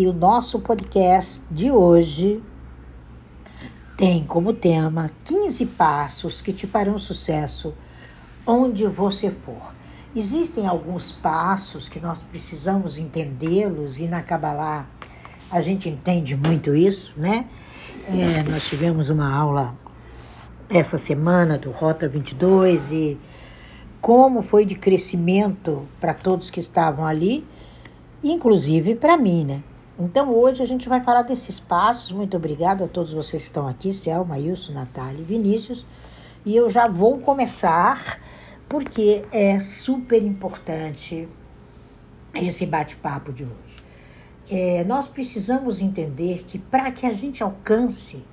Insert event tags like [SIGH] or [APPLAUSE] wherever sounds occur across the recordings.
que o nosso podcast de hoje tem como tema 15 passos que te farão sucesso onde você for. Existem alguns passos que nós precisamos entendê-los e na Kabbalah a gente entende muito isso, né? É, nós tivemos uma aula essa semana do Rota 22 e como foi de crescimento para todos que estavam ali, inclusive para mim, né? Então hoje a gente vai falar desses passos. Muito obrigada a todos vocês que estão aqui, Selma, Wilson, Natália e Vinícius. E eu já vou começar porque é super importante esse bate-papo de hoje. É, nós precisamos entender que para que a gente alcance,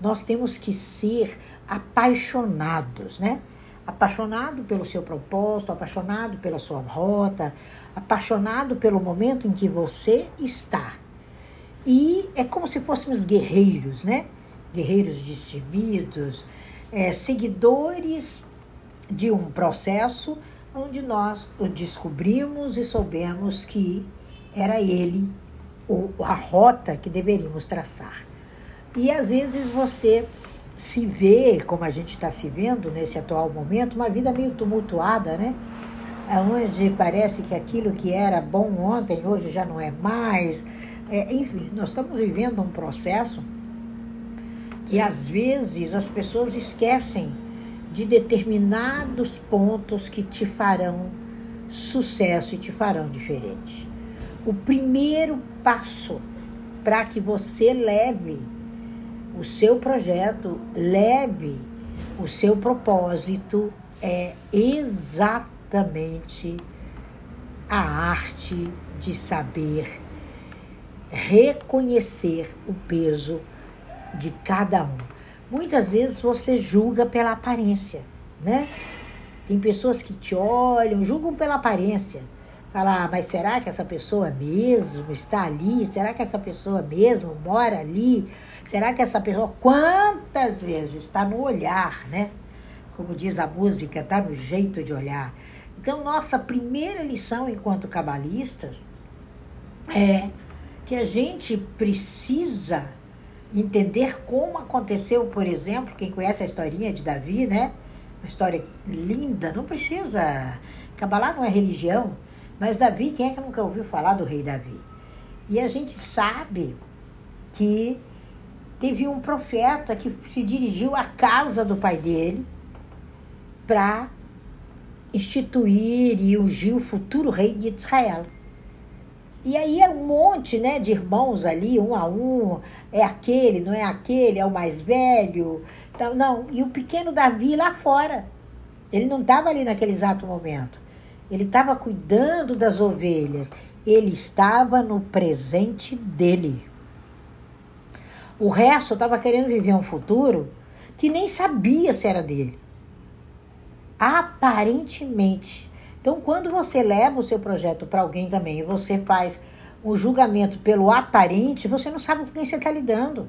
nós temos que ser apaixonados, né? Apaixonado pelo seu propósito, apaixonado pela sua rota, apaixonado pelo momento em que você está. E é como se fôssemos guerreiros, né? Guerreiros destemidos, é, seguidores de um processo onde nós o descobrimos e soubemos que era ele ou a rota que deveríamos traçar. E às vezes você se vê, como a gente está se vendo nesse atual momento, uma vida meio tumultuada, né? Onde parece que aquilo que era bom ontem, hoje já não é mais. É, enfim, nós estamos vivendo um processo que às vezes as pessoas esquecem de determinados pontos que te farão sucesso e te farão diferente. O primeiro passo para que você leve o seu projeto, leve o seu propósito, é exatamente a arte de saber reconhecer o peso de cada um. Muitas vezes você julga pela aparência, né? Tem pessoas que te olham, julgam pela aparência. Falar, ah, mas será que essa pessoa mesmo está ali? Será que essa pessoa mesmo mora ali? Será que essa pessoa, quantas vezes está no olhar, né? Como diz a música, está no jeito de olhar. Então, nossa primeira lição enquanto cabalistas é que a gente precisa entender como aconteceu, por exemplo, quem conhece a historinha de Davi, né? Uma história linda, não precisa. Cabalá não é religião, mas Davi, quem é que nunca ouviu falar do rei Davi? E a gente sabe que teve um profeta que se dirigiu à casa do pai dele para instituir e ungir o futuro rei de Israel. E aí é um monte né, de irmãos ali, um a um, é aquele, não é aquele, é o mais velho. Então, não, e o pequeno Davi lá fora. Ele não estava ali naquele exato momento. Ele estava cuidando das ovelhas. Ele estava no presente dele. O resto estava querendo viver um futuro que nem sabia se era dele. Aparentemente. Então, quando você leva o seu projeto para alguém também e você faz um julgamento pelo aparente, você não sabe com quem você está lidando.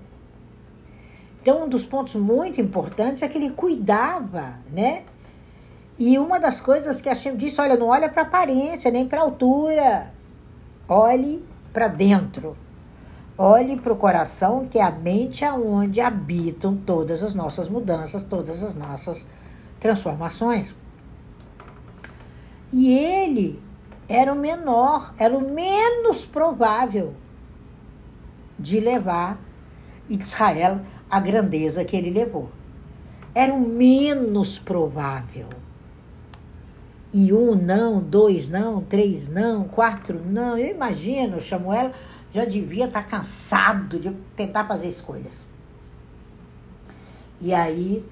Então, um dos pontos muito importantes é que ele cuidava, né? E uma das coisas que a Shem disse, olha, não olha para aparência, nem para altura. Olhe para dentro. Olhe para o coração, que é a mente aonde habitam todas as nossas mudanças, todas as nossas transformações. E ele era o menor, era o menos provável de levar Israel à grandeza que ele levou. Era o menos provável. E um não, dois não, três não, quatro não. Eu imagino, Samuel já devia estar cansado de tentar fazer escolhas. E aí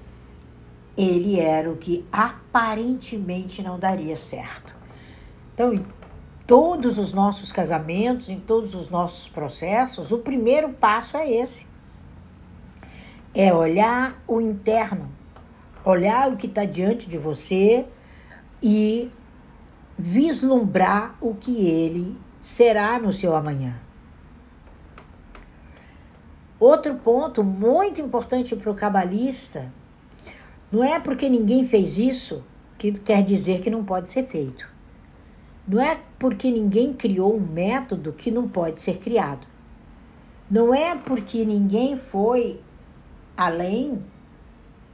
ele era o que aparentemente não daria certo. Então, em todos os nossos casamentos, em todos os nossos processos, o primeiro passo é esse: é olhar o interno, olhar o que está diante de você e vislumbrar o que ele será no seu amanhã. Outro ponto muito importante para o cabalista não é porque ninguém fez isso que quer dizer que não pode ser feito. Não é porque ninguém criou um método que não pode ser criado. Não é porque ninguém foi além,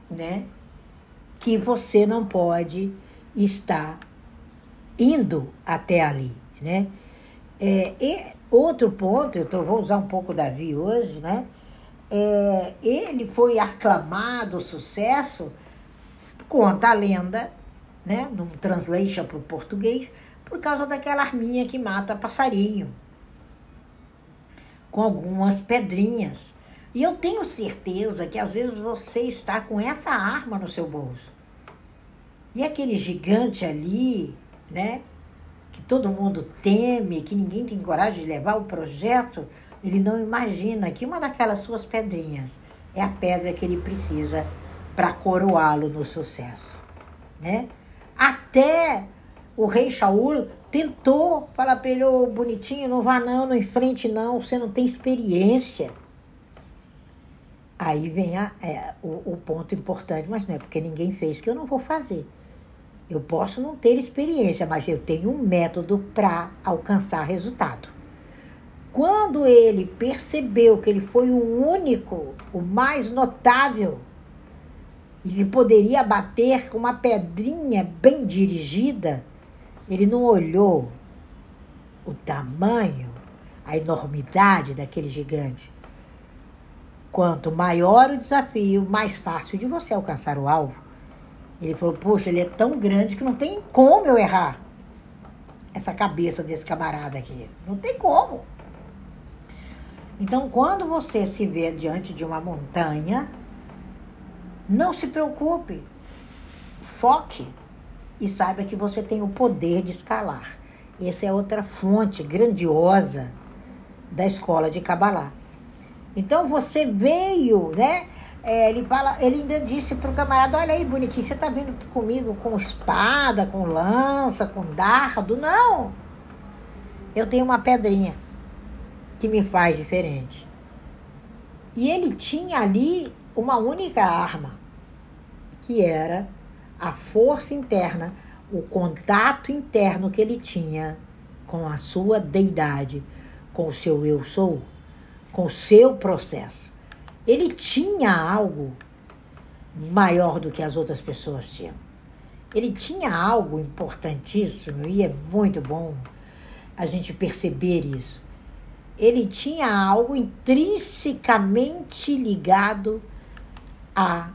né, que você não pode estar indo até ali, né? É, e outro ponto, eu tô, vou usar um pouco Davi hoje, né? É, ele foi aclamado sucesso, conta a lenda, né? Num translation para o português, por causa daquela arminha que mata passarinho, com algumas pedrinhas. E eu tenho certeza que às vezes você está com essa arma no seu bolso. E aquele gigante ali, né? Que todo mundo teme, que ninguém tem coragem de levar o projeto, ele não imagina que uma daquelas suas pedrinhas é a pedra que ele precisa para coroá-lo no sucesso, né? Até o rei Shaul tentou falar para ele, oh, bonitinho, não vá não, não enfrente não, você não tem experiência. Aí vem a, é, o, o ponto importante, mas não é porque ninguém fez que eu não vou fazer. Eu posso não ter experiência, mas eu tenho um método para alcançar resultado. Quando ele percebeu que ele foi o único, o mais notável, e que poderia bater com uma pedrinha bem dirigida, ele não olhou o tamanho, a enormidade daquele gigante. Quanto maior o desafio, mais fácil de você alcançar o alvo. Ele falou: Poxa, ele é tão grande que não tem como eu errar essa cabeça desse camarada aqui. Não tem como. Então, quando você se vê diante de uma montanha, não se preocupe. Foque e saiba que você tem o poder de escalar. Essa é outra fonte grandiosa da escola de Kabbalah. Então você veio, né? É, ele fala, ele ainda disse pro camarada, olha aí, bonitinho, você tá vindo comigo com espada, com lança, com dardo? Não! Eu tenho uma pedrinha que me faz diferente. E ele tinha ali uma única arma, que era a força interna, o contato interno que ele tinha com a sua deidade, com o seu eu sou, com o seu processo. Ele tinha algo maior do que as outras pessoas tinham. Ele tinha algo importantíssimo e é muito bom a gente perceber isso. Ele tinha algo intrinsecamente ligado a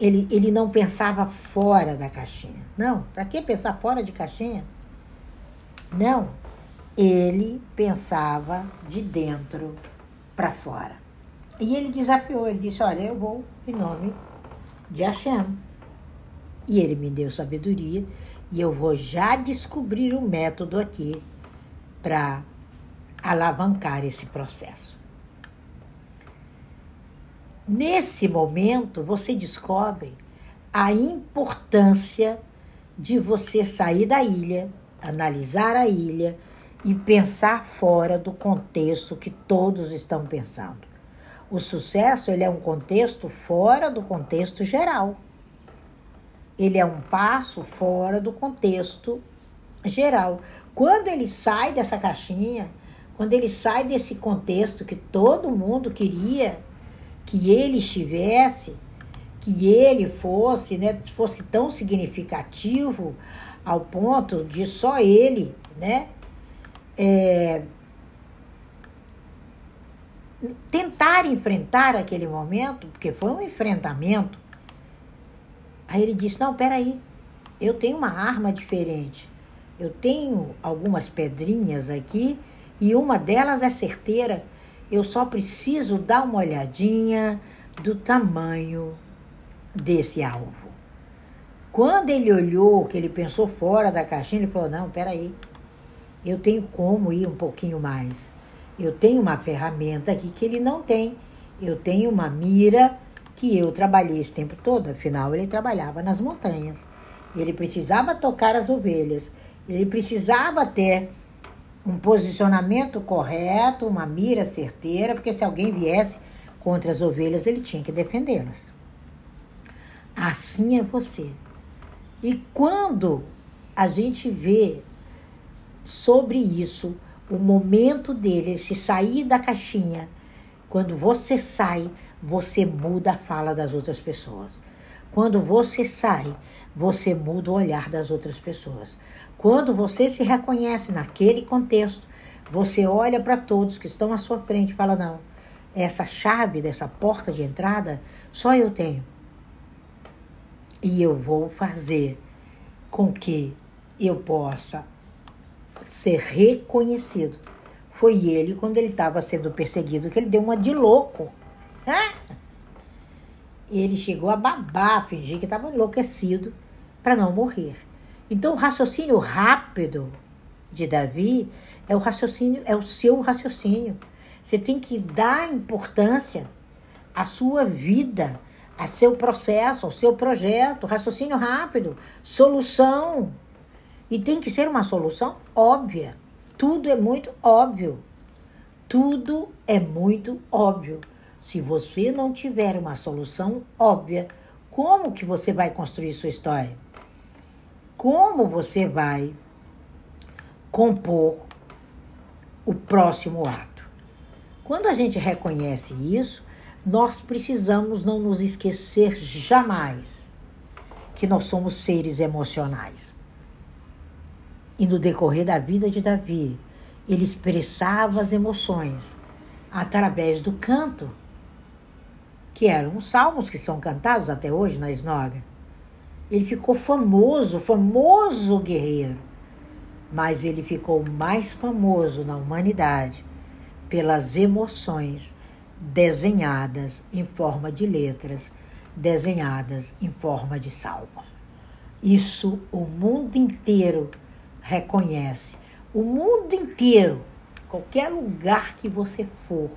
ele, ele não pensava fora da caixinha. Não, para que pensar fora de caixinha? Não, ele pensava de dentro para fora. E ele desafiou, ele disse: Olha, eu vou em nome de Hashem. E ele me deu sabedoria e eu vou já descobrir um método aqui para alavancar esse processo. Nesse momento, você descobre a importância de você sair da ilha, analisar a ilha e pensar fora do contexto que todos estão pensando. O sucesso ele é um contexto fora do contexto geral. Ele é um passo fora do contexto geral. Quando ele sai dessa caixinha, quando ele sai desse contexto que todo mundo queria que ele estivesse, que ele fosse, né, fosse tão significativo ao ponto de só ele, né, é, tentar enfrentar aquele momento, porque foi um enfrentamento. Aí ele disse: Não, peraí, eu tenho uma arma diferente. Eu tenho algumas pedrinhas aqui e uma delas é certeira. Eu só preciso dar uma olhadinha do tamanho desse alvo. Quando ele olhou, que ele pensou fora da caixinha, ele falou: Não, peraí, eu tenho como ir um pouquinho mais. Eu tenho uma ferramenta aqui que ele não tem. Eu tenho uma mira que eu trabalhei esse tempo todo. Afinal, ele trabalhava nas montanhas. Ele precisava tocar as ovelhas. Ele precisava ter um posicionamento correto, uma mira certeira, porque se alguém viesse contra as ovelhas, ele tinha que defendê-las. Assim é você. E quando a gente vê sobre isso, o momento dele se sair da caixinha Quando você sai, você muda a fala das outras pessoas. Quando você sai, você muda o olhar das outras pessoas. Quando você se reconhece naquele contexto, você olha para todos que estão à sua frente e fala: não, essa chave dessa porta de entrada só eu tenho. E eu vou fazer com que eu possa ser reconhecido. Foi ele, quando ele estava sendo perseguido, que ele deu uma de louco. Ele chegou a babar, fingir que estava enlouquecido para não morrer. Então, o raciocínio rápido de Davi é o raciocínio, é o seu raciocínio. Você tem que dar importância à sua vida, ao seu processo, ao seu projeto, raciocínio rápido, solução. E tem que ser uma solução óbvia. Tudo é muito óbvio. Tudo é muito óbvio. Se você não tiver uma solução óbvia, como que você vai construir sua história? Como você vai compor o próximo ato? Quando a gente reconhece isso, nós precisamos não nos esquecer jamais que nós somos seres emocionais. E no decorrer da vida de Davi, ele expressava as emoções através do canto, que eram os salmos que são cantados até hoje na esnoga. Ele ficou famoso, famoso guerreiro, mas ele ficou mais famoso na humanidade pelas emoções desenhadas em forma de letras, desenhadas em forma de salmos. Isso o mundo inteiro reconhece. O mundo inteiro, qualquer lugar que você for,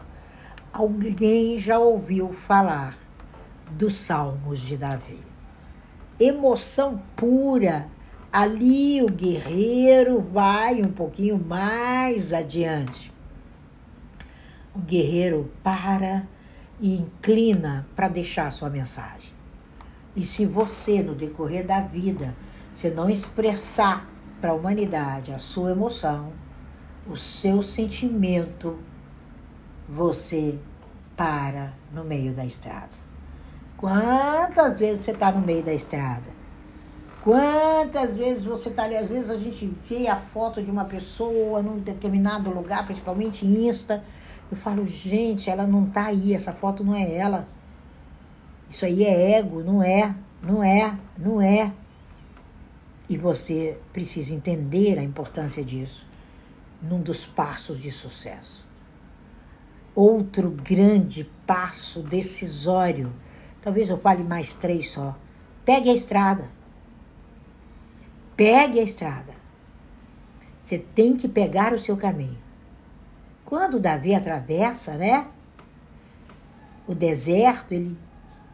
alguém já ouviu falar dos Salmos de Davi. Emoção pura. Ali o guerreiro vai um pouquinho mais adiante. O guerreiro para e inclina para deixar sua mensagem. E se você, no decorrer da vida, se não expressar para a humanidade a sua emoção, o seu sentimento, você para no meio da estrada. Quantas vezes você está no meio da estrada? Quantas vezes você está ali? Às vezes a gente vê a foto de uma pessoa num determinado lugar, principalmente Insta. Eu falo, gente, ela não está aí, essa foto não é ela. Isso aí é ego, não é, não é, não é. E você precisa entender a importância disso num dos passos de sucesso. Outro grande passo decisório, talvez eu fale mais três só. Pegue a estrada. Pegue a estrada. Você tem que pegar o seu caminho. Quando Davi atravessa, né? O deserto, ele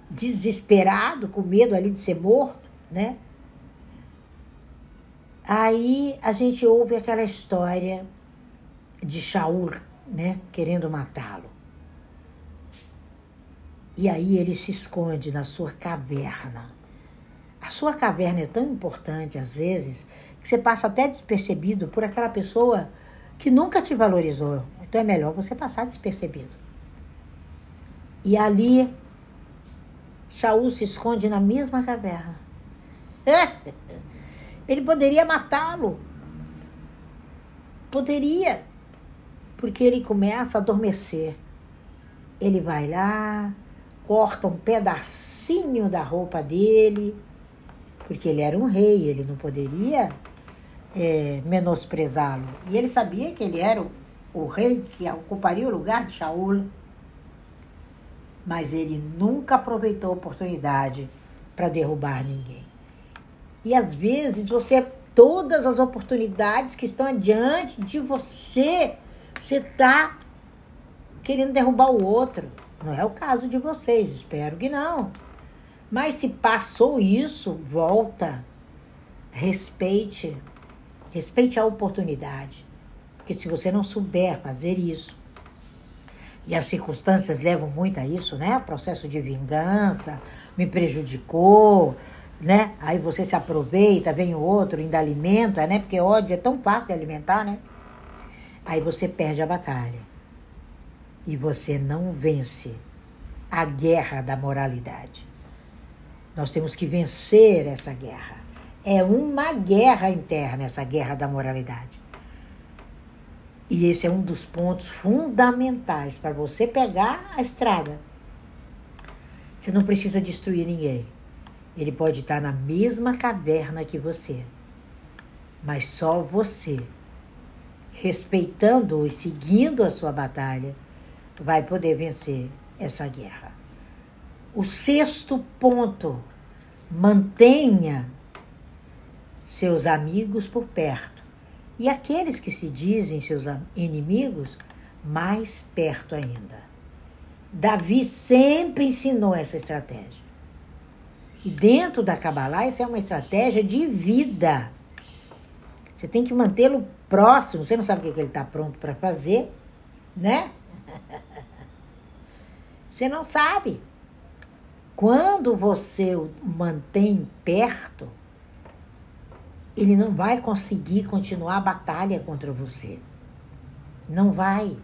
desesperado, com medo ali de ser morto, né? Aí a gente ouve aquela história de Shaul, né, querendo matá-lo. E aí ele se esconde na sua caverna. A sua caverna é tão importante às vezes que você passa até despercebido por aquela pessoa que nunca te valorizou. Então é melhor você passar despercebido. E ali Shaul se esconde na mesma caverna. [LAUGHS] Ele poderia matá-lo. Poderia. Porque ele começa a adormecer. Ele vai lá, corta um pedacinho da roupa dele, porque ele era um rei, ele não poderia é, menosprezá-lo. E ele sabia que ele era o, o rei que ocuparia o lugar de Shaul. Mas ele nunca aproveitou a oportunidade para derrubar ninguém. E às vezes você, todas as oportunidades que estão adiante de você, você está querendo derrubar o outro. Não é o caso de vocês, espero que não. Mas se passou isso, volta. Respeite. Respeite a oportunidade. Porque se você não souber fazer isso, e as circunstâncias levam muito a isso, né? Processo de vingança, me prejudicou, né? Aí você se aproveita, vem o outro, ainda alimenta, né? Porque ódio é tão fácil de alimentar, né? Aí você perde a batalha. E você não vence a guerra da moralidade. Nós temos que vencer essa guerra. É uma guerra interna, essa guerra da moralidade. E esse é um dos pontos fundamentais para você pegar a estrada. Você não precisa destruir ninguém. Ele pode estar na mesma caverna que você. Mas só você, respeitando e seguindo a sua batalha, vai poder vencer essa guerra. O sexto ponto: mantenha seus amigos por perto e aqueles que se dizem seus inimigos mais perto ainda. Davi sempre ensinou essa estratégia. E dentro da Kabbalah, isso é uma estratégia de vida. Você tem que mantê-lo próximo. Você não sabe o que ele está pronto para fazer, né? Você não sabe. Quando você o mantém perto, ele não vai conseguir continuar a batalha contra você. Não vai.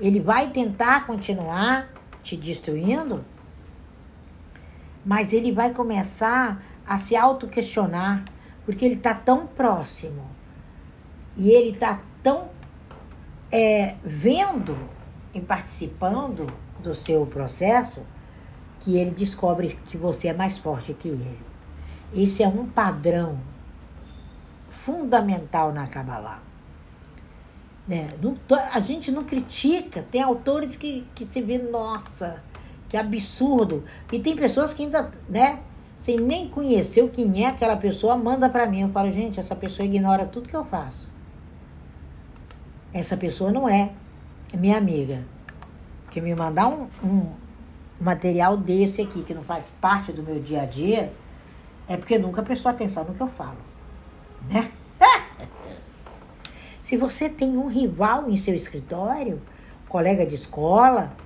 Ele vai tentar continuar te destruindo, mas ele vai começar a se auto-questionar, porque ele está tão próximo e ele está tão é, vendo e participando do seu processo que ele descobre que você é mais forte que ele. Esse é um padrão fundamental na Kabbalah. Né? Não, a gente não critica, tem autores que, que se vê, nossa, que absurdo. E tem pessoas que ainda, né, sem nem conhecer quem é aquela pessoa, manda para mim. Eu falo, gente, essa pessoa ignora tudo que eu faço. Essa pessoa não é minha amiga. Que me mandar um, um material desse aqui, que não faz parte do meu dia a dia, é porque nunca prestou atenção no que eu falo. Né? [LAUGHS] Se você tem um rival em seu escritório, colega de escola,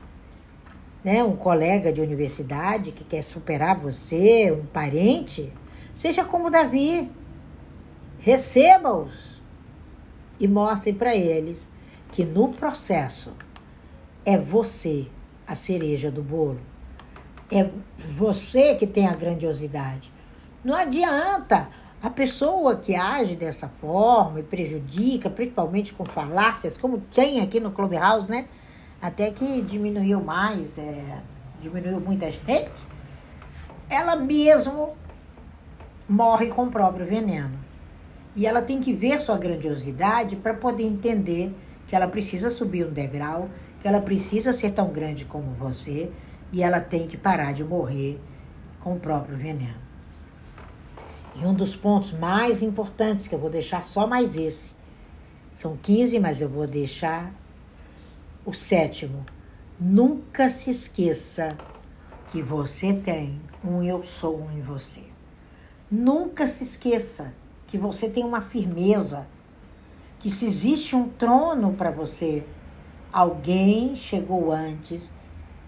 né, um colega de universidade que quer superar você, um parente, seja como Davi. Receba-os e mostre para eles que no processo é você a cereja do bolo. É você que tem a grandiosidade. Não adianta a pessoa que age dessa forma e prejudica, principalmente com falácias, como tem aqui no Clubhouse, né? Até que diminuiu mais, é, diminuiu muita gente, ela mesmo morre com o próprio veneno. E ela tem que ver sua grandiosidade para poder entender que ela precisa subir um degrau, que ela precisa ser tão grande como você e ela tem que parar de morrer com o próprio veneno. E um dos pontos mais importantes, que eu vou deixar só mais esse, são 15, mas eu vou deixar o sétimo. Nunca se esqueça que você tem um eu sou um em você. Nunca se esqueça que você tem uma firmeza, que se existe um trono para você, alguém chegou antes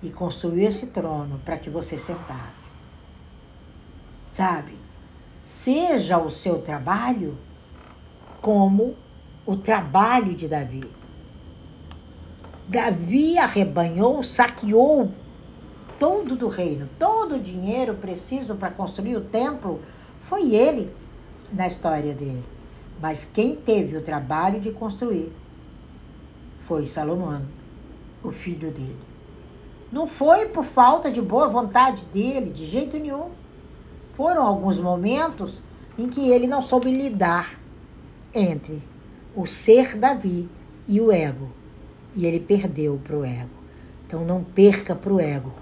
e construiu esse trono para que você sentasse. Sabe? Seja o seu trabalho como o trabalho de Davi. Davi arrebanhou, saqueou todo do reino, todo o dinheiro preciso para construir o templo foi ele na história dele. Mas quem teve o trabalho de construir foi Salomão, o filho dele. Não foi por falta de boa vontade dele, de jeito nenhum. Foram alguns momentos em que ele não soube lidar entre o ser Davi e o ego. E ele perdeu para o ego. Então não perca para o ego.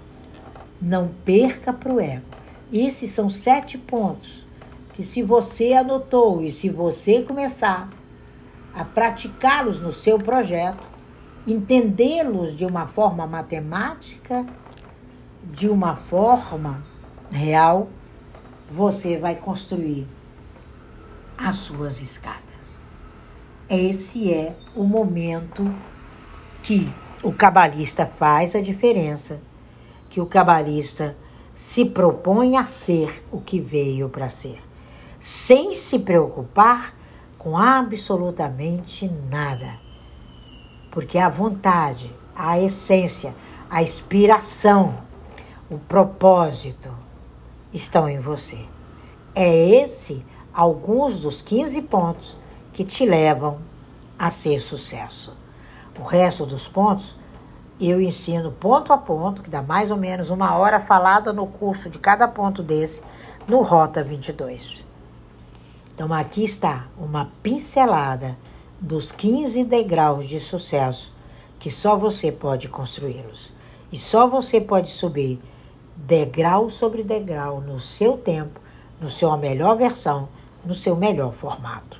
Não perca para o ego. Esses são sete pontos que, se você anotou e se você começar a praticá-los no seu projeto, entendê-los de uma forma matemática, de uma forma real, você vai construir as suas escadas. Esse é o momento que o cabalista faz a diferença, que o cabalista se propõe a ser o que veio para ser, sem se preocupar com absolutamente nada porque a vontade, a essência, a inspiração, o propósito estão em você. É esse alguns dos 15 pontos que te levam a ser sucesso. O resto dos pontos eu ensino ponto a ponto, que dá mais ou menos uma hora falada no curso de cada ponto desse, no Rota 22. Então, aqui está uma pincelada dos 15 degraus de sucesso que só você pode construí-los. E só você pode subir degrau sobre degrau no seu tempo, no seu melhor versão, no seu melhor formato.